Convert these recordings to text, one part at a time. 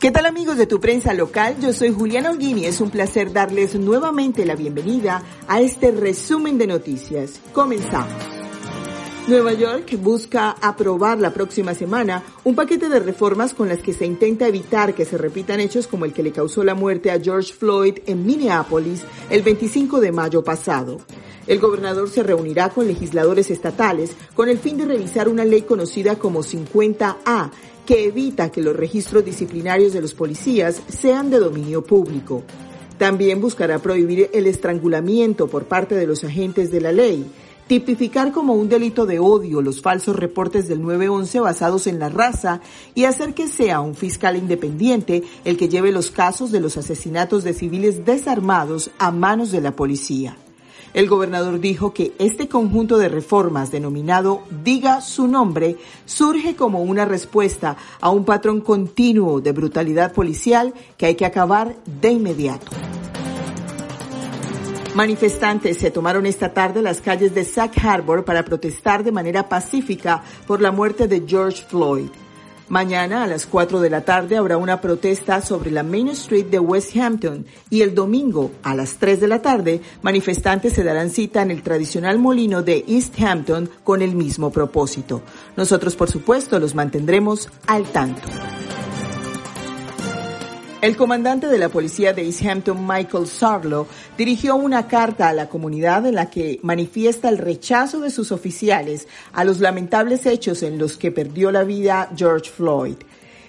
¿Qué tal amigos de tu prensa local? Yo soy Juliana Holguín y es un placer darles nuevamente la bienvenida a este resumen de noticias. Comenzamos. Nueva York busca aprobar la próxima semana un paquete de reformas con las que se intenta evitar que se repitan hechos como el que le causó la muerte a George Floyd en Minneapolis el 25 de mayo pasado. El gobernador se reunirá con legisladores estatales con el fin de revisar una ley conocida como 50A que evita que los registros disciplinarios de los policías sean de dominio público. También buscará prohibir el estrangulamiento por parte de los agentes de la ley, tipificar como un delito de odio los falsos reportes del 911 basados en la raza y hacer que sea un fiscal independiente el que lleve los casos de los asesinatos de civiles desarmados a manos de la policía. El gobernador dijo que este conjunto de reformas denominado Diga su nombre surge como una respuesta a un patrón continuo de brutalidad policial que hay que acabar de inmediato. Manifestantes se tomaron esta tarde las calles de Sac Harbor para protestar de manera pacífica por la muerte de George Floyd. Mañana a las 4 de la tarde habrá una protesta sobre la Main Street de West Hampton y el domingo a las 3 de la tarde manifestantes se darán cita en el tradicional molino de East Hampton con el mismo propósito. Nosotros por supuesto los mantendremos al tanto. El comandante de la policía de East Hampton, Michael Sarlo, dirigió una carta a la comunidad en la que manifiesta el rechazo de sus oficiales a los lamentables hechos en los que perdió la vida George Floyd.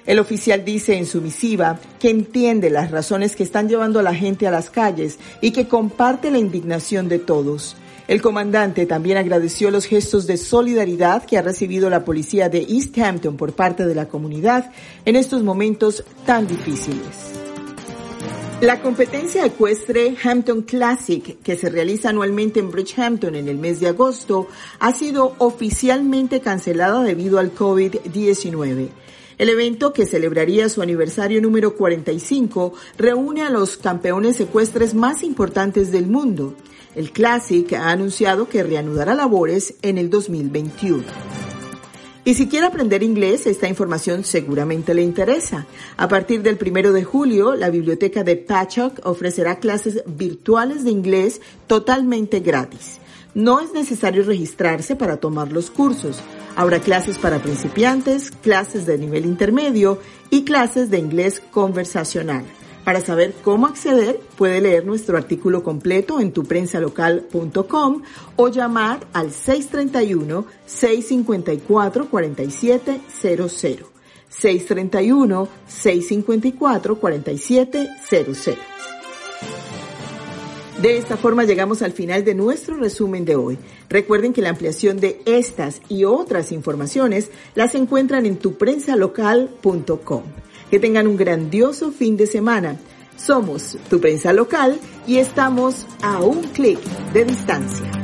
El oficial dice en su misiva que entiende las razones que están llevando a la gente a las calles y que comparte la indignación de todos. El comandante también agradeció los gestos de solidaridad que ha recibido la policía de East Hampton por parte de la comunidad en estos momentos tan difíciles. La competencia ecuestre Hampton Classic, que se realiza anualmente en Bridgehampton en el mes de agosto, ha sido oficialmente cancelada debido al COVID-19. El evento, que celebraría su aniversario número 45, reúne a los campeones ecuestres más importantes del mundo. El Classic ha anunciado que reanudará labores en el 2021. Y si quiere aprender inglés, esta información seguramente le interesa. A partir del primero de julio, la biblioteca de Patchogue ofrecerá clases virtuales de inglés totalmente gratis. No es necesario registrarse para tomar los cursos. Habrá clases para principiantes, clases de nivel intermedio y clases de inglés conversacional. Para saber cómo acceder, puede leer nuestro artículo completo en tuprensalocal.com o llamar al 631-654-4700. 631-654-4700. De esta forma llegamos al final de nuestro resumen de hoy. Recuerden que la ampliación de estas y otras informaciones las encuentran en tuprensalocal.com. Que tengan un grandioso fin de semana. Somos tu prensa local y estamos a un clic de distancia.